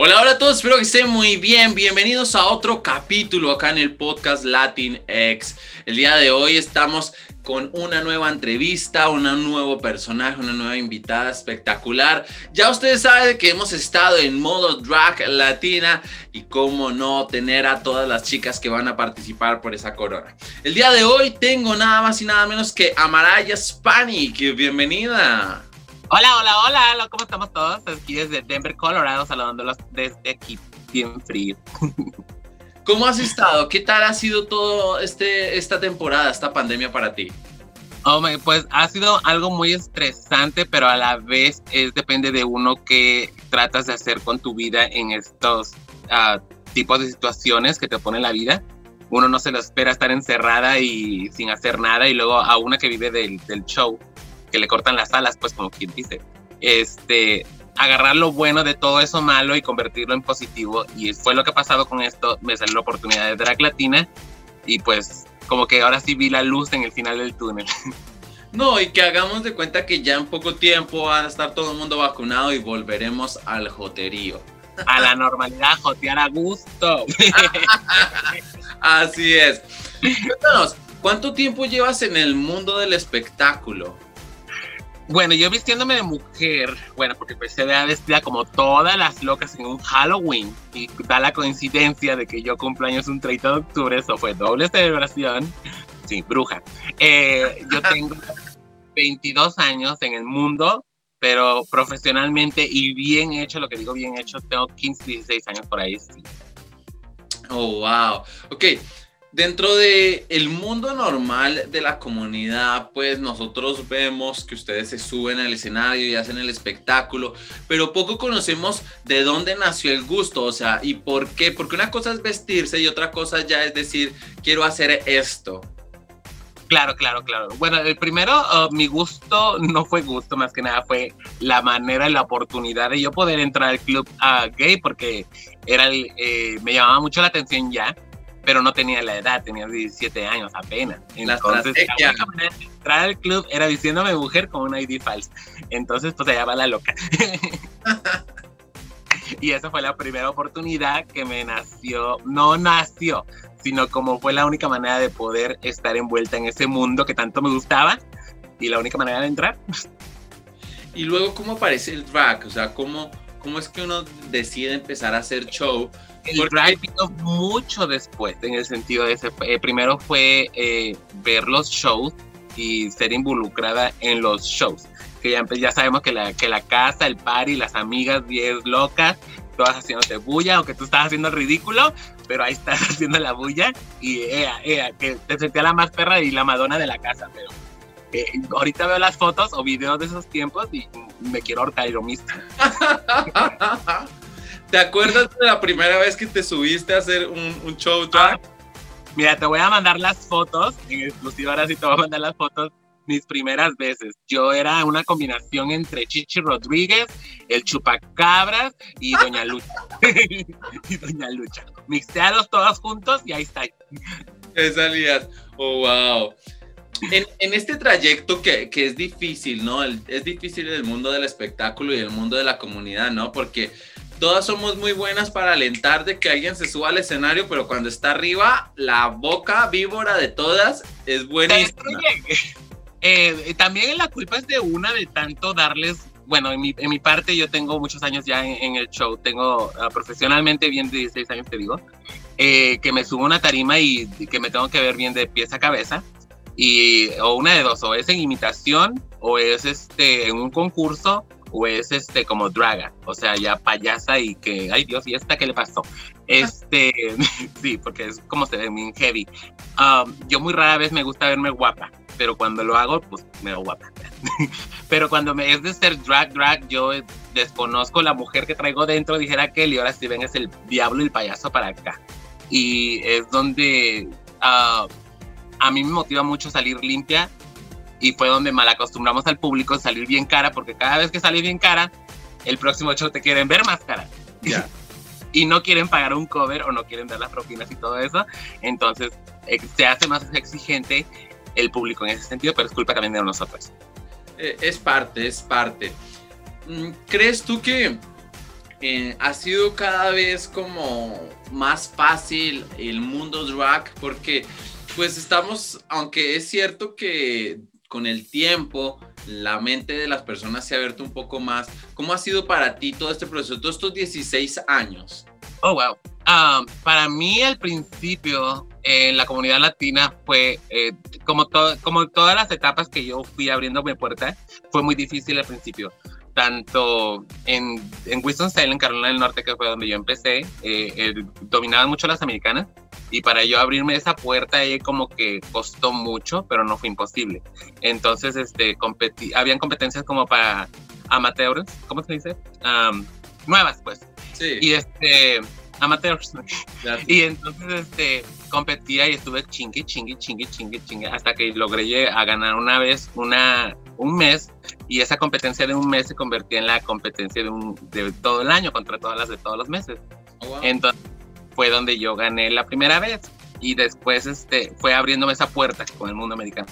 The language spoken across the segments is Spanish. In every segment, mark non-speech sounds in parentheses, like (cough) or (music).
Hola, hola a todos, espero que estén muy bien. Bienvenidos a otro capítulo acá en el podcast Latin X. El día de hoy estamos con una nueva entrevista, un nuevo personaje, una nueva invitada espectacular. Ya ustedes saben que hemos estado en modo drag latina y cómo no tener a todas las chicas que van a participar por esa corona. El día de hoy tengo nada más y nada menos que Amaraya Spanic. Bienvenida. Hola, hola, hola, ¿cómo estamos todos? Aquí desde Denver, Colorado, saludándolos desde aquí, bien frío. (laughs) ¿Cómo has estado? ¿Qué tal ha sido todo este, esta temporada, esta pandemia para ti? Oh, pues ha sido algo muy estresante, pero a la vez es depende de uno que tratas de hacer con tu vida en estos uh, tipos de situaciones que te pone la vida. Uno no se lo espera estar encerrada y sin hacer nada, y luego a una que vive del, del show, que le cortan las alas, pues como quien dice, este, agarrar lo bueno de todo eso malo y convertirlo en positivo. Y fue lo que ha pasado con esto. Me salió la oportunidad de Drag Latina y pues como que ahora sí vi la luz en el final del túnel. (laughs) No, y que hagamos de cuenta que ya en poco tiempo va a estar todo el mundo vacunado y volveremos al joterío. A la normalidad, jotear a gusto. (laughs) Así es. Cuéntanos, ¿cuánto tiempo llevas en el mundo del espectáculo? Bueno, yo vistiéndome de mujer, bueno, porque empecé a vestida como todas las locas en un Halloween y da la coincidencia de que yo cumpleaños un 30 de octubre, eso fue doble celebración, sí, bruja. Eh, yo tengo 22 años en el mundo, pero profesionalmente y bien hecho, lo que digo bien hecho, tengo 15, 16 años por ahí, sí. Oh, wow. Ok, Dentro de el mundo normal de la comunidad, pues nosotros vemos que ustedes se suben al escenario y hacen el espectáculo, pero poco conocemos de dónde nació el gusto, o sea, y por qué, porque una cosa es vestirse y otra cosa ya es decir, quiero hacer esto. Claro, claro, claro. Bueno, el primero, uh, mi gusto no fue gusto, más que nada fue la manera y la oportunidad de yo poder entrar al club uh, gay, porque era el, eh, me llamaba mucho la atención ya pero no tenía la edad, tenía 17 años apenas. Entonces, la manera de entrar al club era diciéndome mujer con una ID falsa. Entonces, pues allá va la loca. (laughs) y esa fue la primera oportunidad que me nació, no nació, sino como fue la única manera de poder estar envuelta en ese mundo que tanto me gustaba y la única manera de entrar. y luego, ¿cómo aparece el drag? O sea, ¿cómo, cómo es que uno decide empezar a hacer show? El drag vino mucho después, en el sentido de ese. Eh, primero fue eh, ver los shows y ser involucrada en los shows. Que ya, ya sabemos que la, que la casa, el party, las amigas 10 locas, todas haciéndote bulla, aunque tú estás haciendo el ridículo, pero ahí estás (laughs) haciendo la bulla y ea, ea, que te sentía la más perra y la madonna de la casa, pero eh, ahorita veo las fotos o videos de esos tiempos y me quiero ahorcar yo mismo. (laughs) ¿Te acuerdas de la primera vez que te subiste a hacer un, show drag? mira, te voy a mandar las fotos, en exclusiva ahora sí te voy a mandar las fotos mis primeras veces. Yo era una combinación entre Chichi Rodríguez, el Chupacabras y Doña Lucha. (laughs) y Doña Lucha. Mixteados todos juntos y ahí está. ¿Qué salías? Oh, wow. En, en, este trayecto que, que es difícil, ¿no? es difícil el mundo del espectáculo y el mundo de la comunidad, ¿no? Porque todas somos muy buenas para alentar de que alguien se suba al escenario, pero cuando está arriba, la boca víbora de todas es buenísima. Eh, también la culpa es de una de tanto darles, bueno, en mi, en mi parte yo tengo muchos años ya en, el show, tengo uh, profesionalmente bien de 16 años, te digo, eh, que me subo una tarima y que me tengo que ver bien de pies a cabeza. Y o una de dos, o es en imitación o es este, en un concurso o es este como draga, o sea, ya payasa y que, ay Dios, ¿y esta qué le pasó? Este, (laughs) sí, porque es como se ve muy heavy. Um, yo muy rara vez me gusta verme guapa, pero cuando lo hago, pues me veo guapa. (laughs) pero cuando me es de ser drag, drag, yo desconozco la mujer que traigo dentro, dijera que y ahora si ven es el diablo y el payaso para acá. Y es donde uh, a mí me motiva mucho salir limpia y fue donde mal acostumbramos al público a salir bien cara, porque cada vez que sale bien cara, el próximo show te quieren ver más cara. (laughs) y no quieren pagar un cover o no quieren dar las propinas y todo eso. Entonces eh, se hace más exigente el público en ese sentido, pero es culpa también de nosotros. Eh, es parte, es parte. Mm, ¿Crees tú que eh, ha sido cada vez como más fácil el mundo drag porque pues estamos, aunque es cierto que con el tiempo la mente de las personas se ha abierto un poco más. ¿Cómo ha sido para ti todo este proceso, todos estos 16 años? Oh, wow. Um, para mí al principio en la comunidad latina fue eh, como, como todas las etapas que yo fui abriendo mi puerta, fue muy difícil al principio tanto en, en Winston-Salem, Carolina del Norte, que fue donde yo empecé, eh, dominaban mucho las americanas y para yo abrirme esa puerta ahí como que costó mucho, pero no fue imposible. Entonces, este, competí, habían competencias como para amateurs, ¿cómo se dice? nuevas, pues. Sí. Y este, amateurs. (laughs) Y entonces, este, competía y estuve chingue, chingue, chingue, chingue, chingue, hasta que logré a ganar una vez, una, un mes, y esa competencia de un mes se convertía en la competencia de, un, de todo el año contra todas las de todos los meses. Oh, entonces fue donde yo gané la primera vez y después este, fue abriéndome esa puerta con el mundo americano.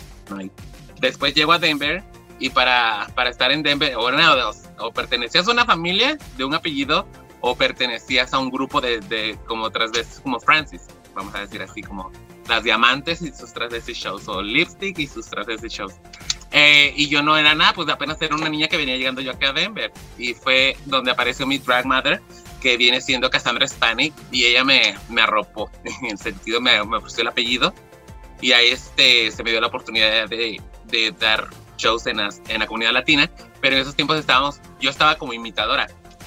Después llego a Denver y para, para estar en Denver, o, no, o pertenecías a una familia de un apellido o pertenecías a un grupo de, de como otras veces, como Francis, vamos a decir así, como las diamantes y sus veces shows, o lipstick y sus veces shows. Eh, y yo no era nada, pues apenas era una niña que venía llegando yo acá a Denver. Y fue donde apareció mi drag mother, que viene siendo Cassandra Spanik, y ella me, me arropó, (laughs) en el sentido me, me ofreció el apellido. Y ahí este, se me dio la oportunidad de, de dar shows en, en la comunidad latina, pero en esos tiempos estábamos, yo estaba como imitadora.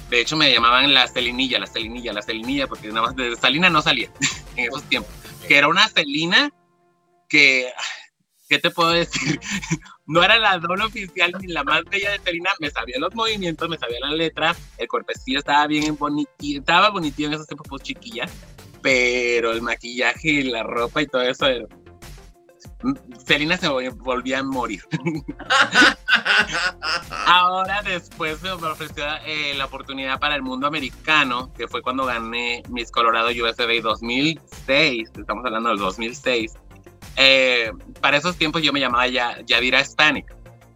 De hecho, me llamaban la Celinilla, la Celinilla, la Celinilla, porque nada más de Salina no salía (laughs) en esos tiempos. Que era una Celina que, ¿qué te puedo decir? No era la doble oficial ni la más bella de Celina, me sabía los movimientos, me sabía la letra, el cuerpecillo estaba bien bonito, estaba bonito en esos tiempos, pues chiquilla, pero el maquillaje y la ropa y todo eso era, Selina se volvía a morir. (laughs) Ahora después me ofreció eh, la oportunidad para el mundo americano, que fue cuando gané Miss Colorado USB 2006, estamos hablando del 2006. Eh, para esos tiempos yo me llamaba ya, Yadira Hispanic,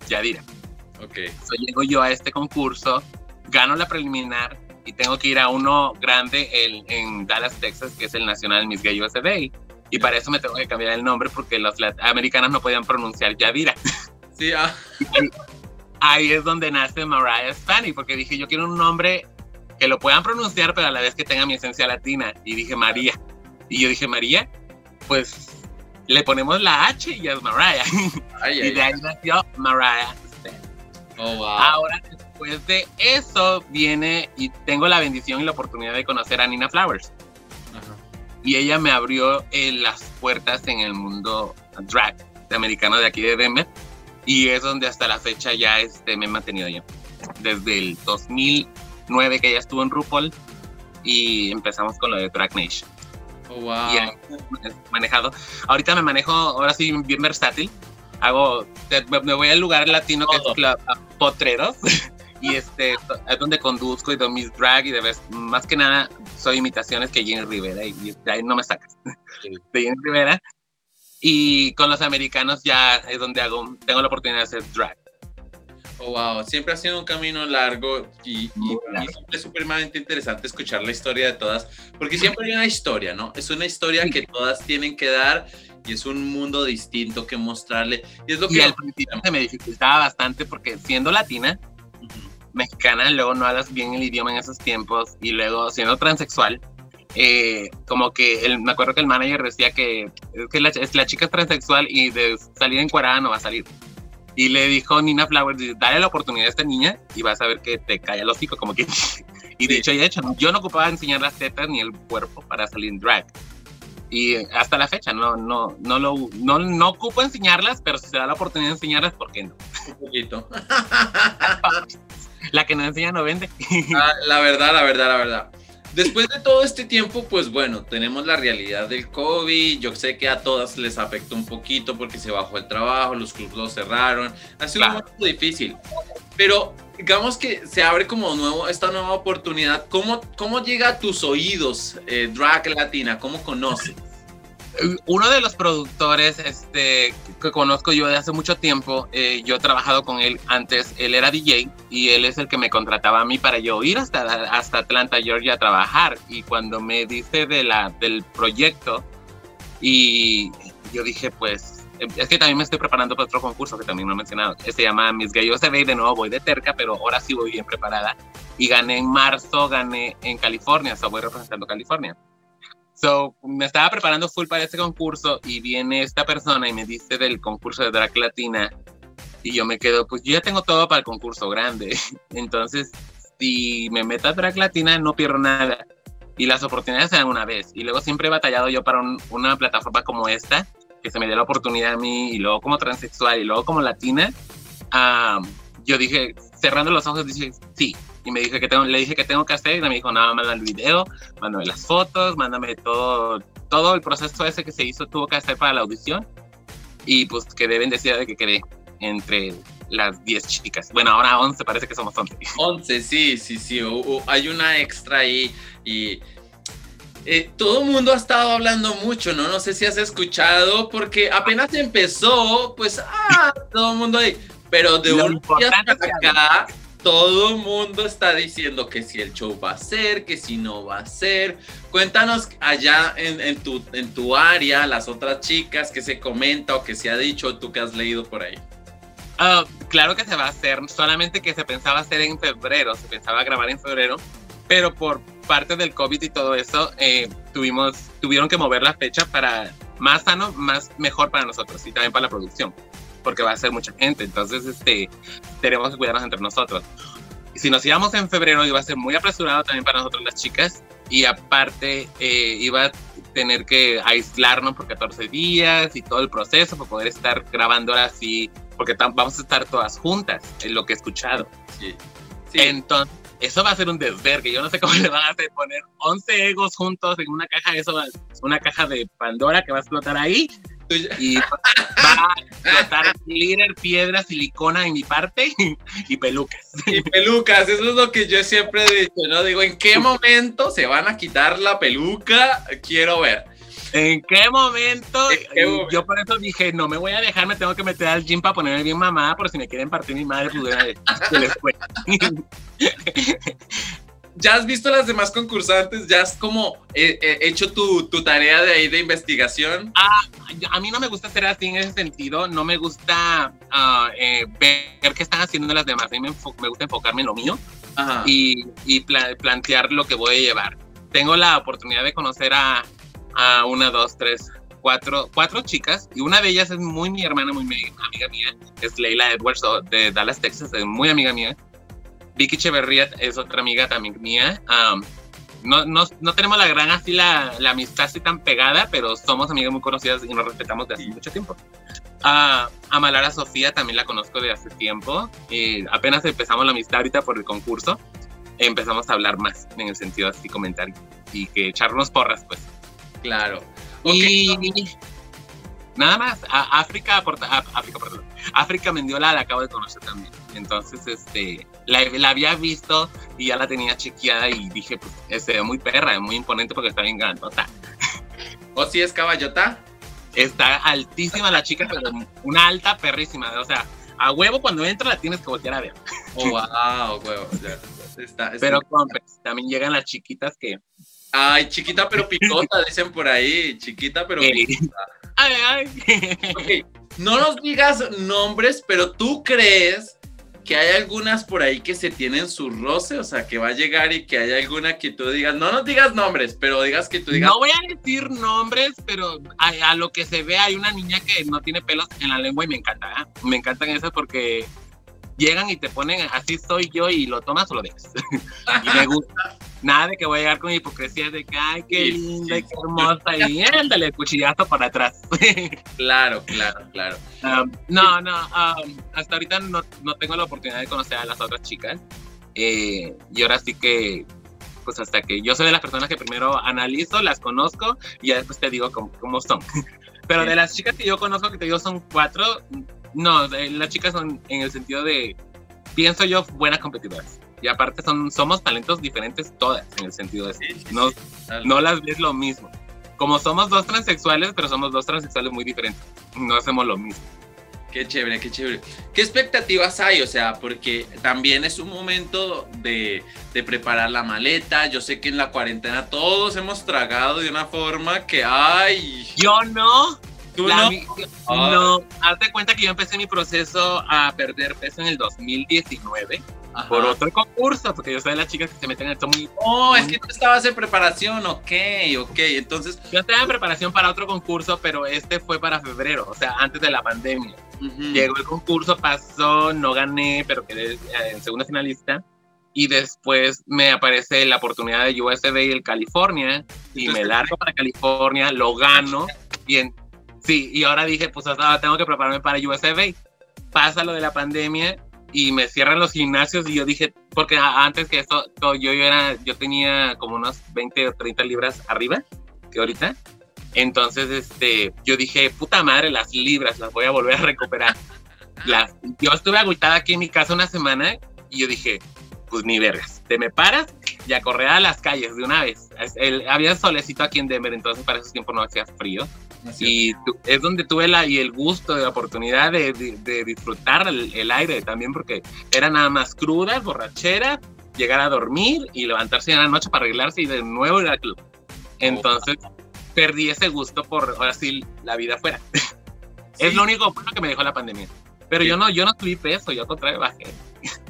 Yadira. Ok. llego yo a este concurso, gano la preliminar y tengo que ir a uno grande en, en Dallas, Texas, que es el Nacional Miss Gay USA y para eso me tengo que cambiar el nombre porque los americanos no podían pronunciar Yadira. (laughs) Sí, ah. Ahí es donde nace Mariah Spani, porque dije, yo quiero un nombre que lo puedan pronunciar, pero a la vez que tenga mi esencia latina. Y dije, María. Y yo dije, María, pues le ponemos la H y es Mariah. (laughs) y de ahí nació Mariah Oh, wow. Ahora, después de eso, viene y tengo la bendición y la oportunidad de conocer a Nina Flowers y ella me abrió eh, las puertas en el mundo drag de americano de aquí de Denver y es donde hasta la fecha ya este, me he mantenido yo. Desde el 2009 que ella estuvo en RuPaul y empezamos con lo de Drag Nation. Oh, wow. Y manejado. Ahorita me manejo, ahora sí, bien versátil. Hago, me voy al lugar latino que es Potreros. (laughs) y este es donde conduzco y doy mis drag y de vez más que nada soy imitaciones que Jenny Rivera y, ahí no me sacas (laughs) de Jenny Rivera y con los americanos ya es donde hago tengo la oportunidad de hacer drag Oh, wow, siempre ha sido un camino largo y, y, es supremamente interesante escuchar la historia de todas, porque siempre hay una historia, ¿no? Es una historia que todas tienen que dar y es un mundo distinto que mostrarle. Y es lo que al principio se me dificultaba bastante porque siendo latina, mexicana, luego no hablas bien el idioma en esos tiempos y luego siendo transexual, eh, como que el, me acuerdo que el manager decía que, que la, la, chica es transexual y de salir encuadrada no va a salir. Y le dijo Nina Flowers, dale la oportunidad a esta niña y vas a ver que te cae el hocico, como que... (laughs) y de hecho, y de hecho, yo no ocupaba enseñar las tetas ni el cuerpo para salir en drag. Y hasta la fecha no, no, no, lo, no, no ocupo enseñarlas, pero si se da la oportunidad de enseñarlas, ¿por qué no? Un poquito. (laughs) la que no enseña no vende. Ah, la verdad, la verdad, la verdad. Después de todo este tiempo, pues bueno, tenemos la realidad del COVID. Yo sé que a todas les afectó un poquito porque se bajó el trabajo, los clubes lo cerraron. Ha sido un momento difícil. Pero digamos que se abre como nuevo, esta nueva oportunidad. ¿Cómo, cómo llega a tus oídos eh, Drag Latina? ¿Cómo conoces? Uno de los productores este, que conozco yo de hace mucho tiempo, eh, yo he trabajado con él antes, él era DJ y él es el que me contrataba a mí para yo ir hasta, hasta Atlanta, Georgia a trabajar. Y cuando me dice de la, del proyecto, y yo dije, pues, es que también me estoy preparando para otro concurso que también no he mencionado, se llama Miss Gallo se ve de nuevo voy de terca, pero ahora sí voy bien preparada. Y gané en marzo, gané en California, o sea, voy representando California. So, me estaba preparando full para ese concurso y viene esta persona y me dice del concurso de drag latina y yo me quedo, pues yo ya tengo todo para el concurso grande. (laughs) Entonces, si me meto a drag latina, no pierdo nada. Y las oportunidades se dan una vez. Y luego siempre he batallado yo para una plataforma como esta, que se me dé la oportunidad a mí, y luego como transexual, y luego como latina. yo dije, cerrando los ojos, dije, sí, y me dije que tengo, le dije que tengo que hacer y me dijo, nada, manda el video, mándame las fotos, mándame todo, todo el proceso ese que se hizo, tuvo que hacer para la audición y pues quedé bendecida de que quedé entre las 10 chicas. Bueno, ahora 11, parece que somos 11. 11, (laughs) sí, sí, sí, hay una extra ahí y... Eh, todo el mundo ha estado hablando mucho, ¿no? No sé si has escuchado, porque apenas empezó, pues, ah, todo el mundo ahí. Pero de un día hasta acá, todo el mundo está diciendo que si el show va a ser, que si no va a ser. Cuéntanos allá en, tu, en tu área, las otras chicas, que se comenta o que se ha dicho, tú que has leído por ahí. Ah, claro que se va a hacer, solamente que se pensaba hacer en febrero, se pensaba grabar en febrero, pero por parte del COVID y todo eso, eh, tuvimos, tuvieron que mover la fecha para más sano, más mejor para nosotros y también para la producción porque va a ser mucha gente, entonces este, tenemos que cuidarnos entre nosotros. Si nos íbamos en febrero iba a ser muy apresurado también para nosotros las chicas y aparte eh, iba a tener que aislarnos por 14 días y todo el proceso para poder estar grabando ahora sí, porque vamos a estar todas juntas, es lo que he escuchado. Sí. Entonces, eso va a ser un desvergue. Yo no sé cómo (laughs) le van a hacer poner 11 egos juntos en una caja, eso una caja de Pandora que va a explotar ahí y (laughs) va a explotar glitter, piedra, silicona en mi parte y pelucas. Y pelucas, eso es lo que yo siempre he dicho, ¿no? Digo, ¿en qué momento se van a quitar la peluca? Quiero ver. ¿En qué momento? Yo por eso dije, no me voy a dejar, me tengo que meter al gym para ponerme bien mamá, por si me quieren partir mi madre, pues (laughs) (laughs) ya has visto las demás concursantes, ya has como eh, eh, hecho tu, tu, tarea de ahí de investigación. Ah, a mí no me gusta hacer así en ese sentido, no me gusta ah, eh, ver qué están haciendo las demás, a mí me, gusta enfocarme en lo mío y, y plantear lo que voy a llevar. Tengo la oportunidad de conocer a, a una, dos, tres, cuatro, cuatro chicas y una de ellas es muy mi hermana, muy mi amiga mía, es Leila Edwards de Dallas, Texas, es muy amiga mía. Vicky Cheverría es otra amiga también mía. no, no, no, tenemos la gran así, la, la, amistad así tan pegada, pero somos amigas muy conocidas y nos respetamos de hace mucho tiempo. a Malara Sofía también la conozco de hace tiempo. y apenas empezamos la amistad ahorita por el concurso. Empezamos a hablar más en el sentido así comentar y que echarnos porras, pues. Claro. Y nada más, África, África, perdón. África Mendiola la acabo de conocer también. Entonces, este, la, la, había visto y ya la tenía chequeada y dije, pues, este, muy perra, muy imponente porque está bien grandota. (laughs) ¿O si es caballota? Está altísima la chica, pero una alta perrísima. O sea, a huevo cuando entra la tienes que voltear a ver. Oh, wow, huevo. pero también llegan las chiquitas que... Ay, chiquita pero picota, dicen por ahí. Chiquita pero picota. Ay, ay. No (laughs) nos digas nombres, pero tú crees que hay algunas por ahí que se tienen su roce, o sea, que va a llegar y que hay alguna que tú digas, no nos digas nombres, pero digas que tú digas. No voy a decir nombres, pero a, lo que se ve hay una niña que no tiene pelos en la lengua y me encanta, ¿eh? me encantan esas porque llegan y te ponen así soy yo y lo tomas o lo dejas. (laughs) y me gusta. Nada de que voy a llegar con hipocresía de que, ay, qué linda, qué hermosa, y ándale, cuchillazo para atrás. (laughs) claro, claro, claro. Um, no, no, um, hasta ahorita no, no, tengo la oportunidad de conocer a las otras chicas. Eh, y ahora sí que, pues hasta que yo soy de las personas que primero analizo, las conozco y ya después te digo cómo, cómo son. (laughs) Pero de las chicas que yo conozco, que te digo son cuatro, no, las chicas son en el sentido de, pienso yo, buenas competidoras. Y aparte son, somos talentos diferentes todas, en el sentido de, no, no las ves lo mismo. como somos dos transexuales, pero somos dos transexuales muy diferentes. No hacemos lo mismo. Qué chévere, qué chévere. ¿Qué expectativas hay? O sea, porque también es un momento de, de, preparar la maleta. Yo sé que en la cuarentena todos hemos tragado de una forma que, ay. Yo no. ¿Tú no? No. Hazte cuenta que yo empecé mi proceso a perder peso en el 2019 por otro concurso, porque yo soy de las chicas que se meten en esto muy... Oh, es que tú estabas en preparación, ok, ok, entonces... Yo estaba en preparación para otro concurso, pero este fue para febrero, o sea, antes de la pandemia. Llegó el concurso, pasó, no gané, pero quedé eh, en segunda finalista. Y después me aparece la oportunidad de USB y el California, y me largo para California, lo gano, y en, sí, y ahora dije, pues ahora tengo que prepararme para USB. Pasa lo de la pandemia y me cierran los gimnasios y yo dije, porque antes que esto, yo, yo, era, yo tenía como unos 20 o 30 libras arriba que ahorita. Entonces, este, yo dije, puta madre, las libras las voy a volver a recuperar. Las, yo estuve agüitada aquí en mi casa una semana y yo dije, pues ni vergas, te me paras y a correr a las calles de una vez. El, había solecito aquí en Denver, entonces para esos tiempos no hacía frío. Y es donde tuve la, y el gusto, de la oportunidad de, de, disfrutar el, aire también, porque era nada más cruda, borrachera, llegar a dormir y levantarse en la noche para arreglarse y de nuevo ir al club. Entonces perdí ese gusto por ahora sí la vida fuera. (laughs) Es lo único bueno que me dejó la pandemia. Pero yo no, yo no subí peso, yo al contrario bajé.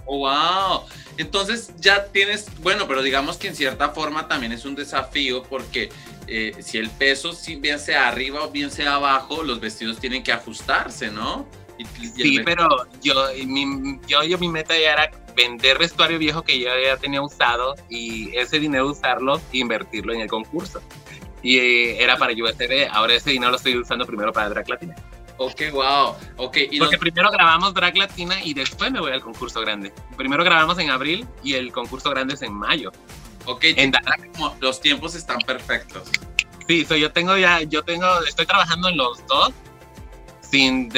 Oh, wow. Entonces ya tienes, bueno, pero digamos que en cierta forma también es un desafío porque eh, si el peso, si bien sea arriba o bien sea abajo, los vestidos tienen que ajustarse, ¿no? sí, pero yo mi, yo, yo, mi meta ya era vender vestuario viejo que yo ya tenía usado y ese dinero usarlo e invertirlo en el concurso. Y eh, era para USB, ahora ese dinero lo estoy usando primero para Drag Latina. Ok, wow. Okay, y Porque primero grabamos Drag Latina y después me voy al concurso grande. Primero grabamos en abril y el concurso grande es en mayo. Ok, los tiempos están perfectos. Sí, yo tengo ya, yo tengo, estoy trabajando en los dos sin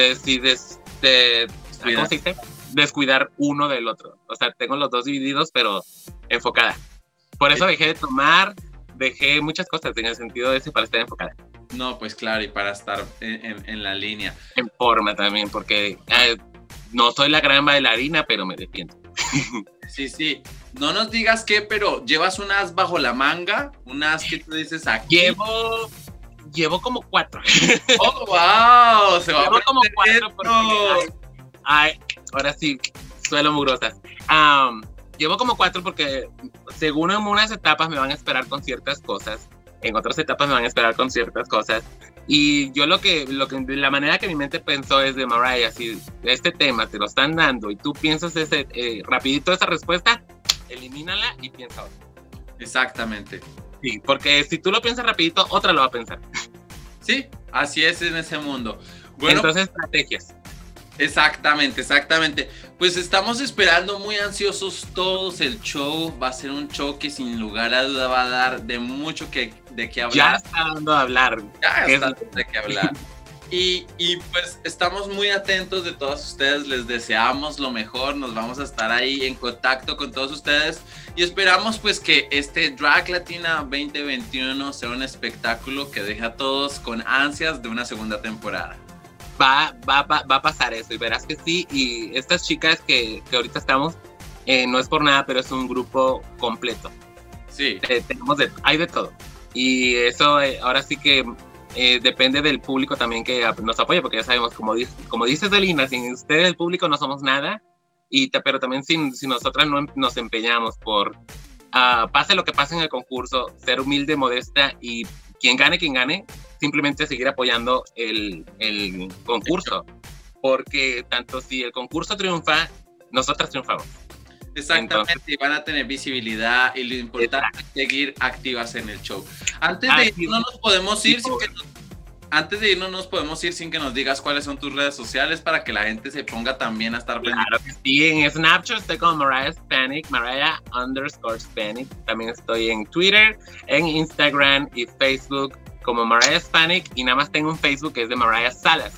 descuidar uno del otro. O sea, tengo los dos divididos, pero enfocada. Por eso dejé de tomar, dejé muchas cosas en el sentido de ese para estar enfocada. No, pues claro, y para estar en, la línea. En forma también, porque eh, no soy la gran bailarina, pero me defiendo. (laughs) Sí, sí. No nos digas qué, pero llevas unas bajo la manga, unas que tú dices aquí. Llevo, llevo como cuatro. (laughs) Oh, wow, se va llevo como cuatro porque, ay, ahora sí, suelo mugrosas. llevo como cuatro porque según en unas etapas me van a esperar con ciertas cosas, en otras etapas me van a esperar con ciertas cosas. Y yo lo que, lo que, la manera que mi mente pensó es de Mariah, si este tema te lo están dando y tú piensas ese, eh, rapidito esa respuesta, elimínala y piensa otra. Exactamente. Sí, porque si tú lo piensas rapidito, otra lo va a pensar. Sí, así es en ese mundo. Bueno, Entonces, estrategias. Exactamente, exactamente. Pues estamos esperando muy ansiosos todos el show. Va a ser un show que sin lugar a duda va a dar de mucho que, de qué hablar. Ya está dando a hablar. Ya está dando de qué hablar. (laughs) Y, y, pues estamos muy atentos de todos ustedes, les deseamos lo mejor, nos vamos a estar ahí en contacto con todos ustedes y esperamos pues que este Drag Latina 2021 sea un espectáculo que deje a todos con ansias de una segunda temporada va, va, va, va, a pasar eso y verás que sí. Y estas chicas que, que ahorita estamos, eh, no es por nada, pero es un grupo completo. Sí. Eh, tenemos de, hay de todo. Y eso eh, ahora sí que depende del público también que nos apoya, porque ya sabemos, como, como dice Selina, sin ustedes el público no somos nada. Y, pero también si, si nosotras no nos empeñamos por, uh, pase lo que pase en el concurso, ser humilde, modesta y quien gane, quien gane, simplemente seguir apoyando el, el concurso. Porque tanto si el concurso triunfa, nosotras triunfamos. Exactamente, y van a tener visibilidad y lo importante es seguir activas en el show. Antes de ir, no nos podemos ir sin que nos, antes de irnos nos podemos ir sin que nos digas cuáles son tus redes sociales para que la gente se ponga también a estar Claro que sí, en Snapchat estoy con Mariah Spanic, Mariah underscore Spanic. También estoy en Twitter, en Instagram y Facebook como Mariah Hispanic y nada más tengo un Facebook que es de Mariah Salas,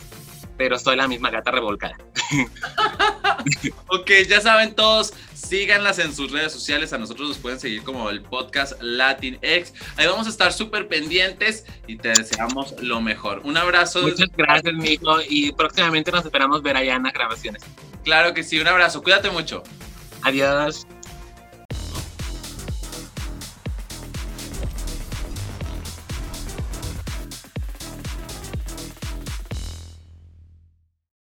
pero soy la misma gata revolcada. (laughs) ok, ya saben todos, síganlas en sus redes sociales. A nosotros nos pueden seguir como el podcast Latinx. Ahí vamos a estar súper pendientes y te deseamos lo mejor. Un abrazo. Muchas gracias, Nico. Y próximamente nos esperamos ver allá en las grabaciones. Claro que sí, un abrazo. Cuídate mucho. Adiós.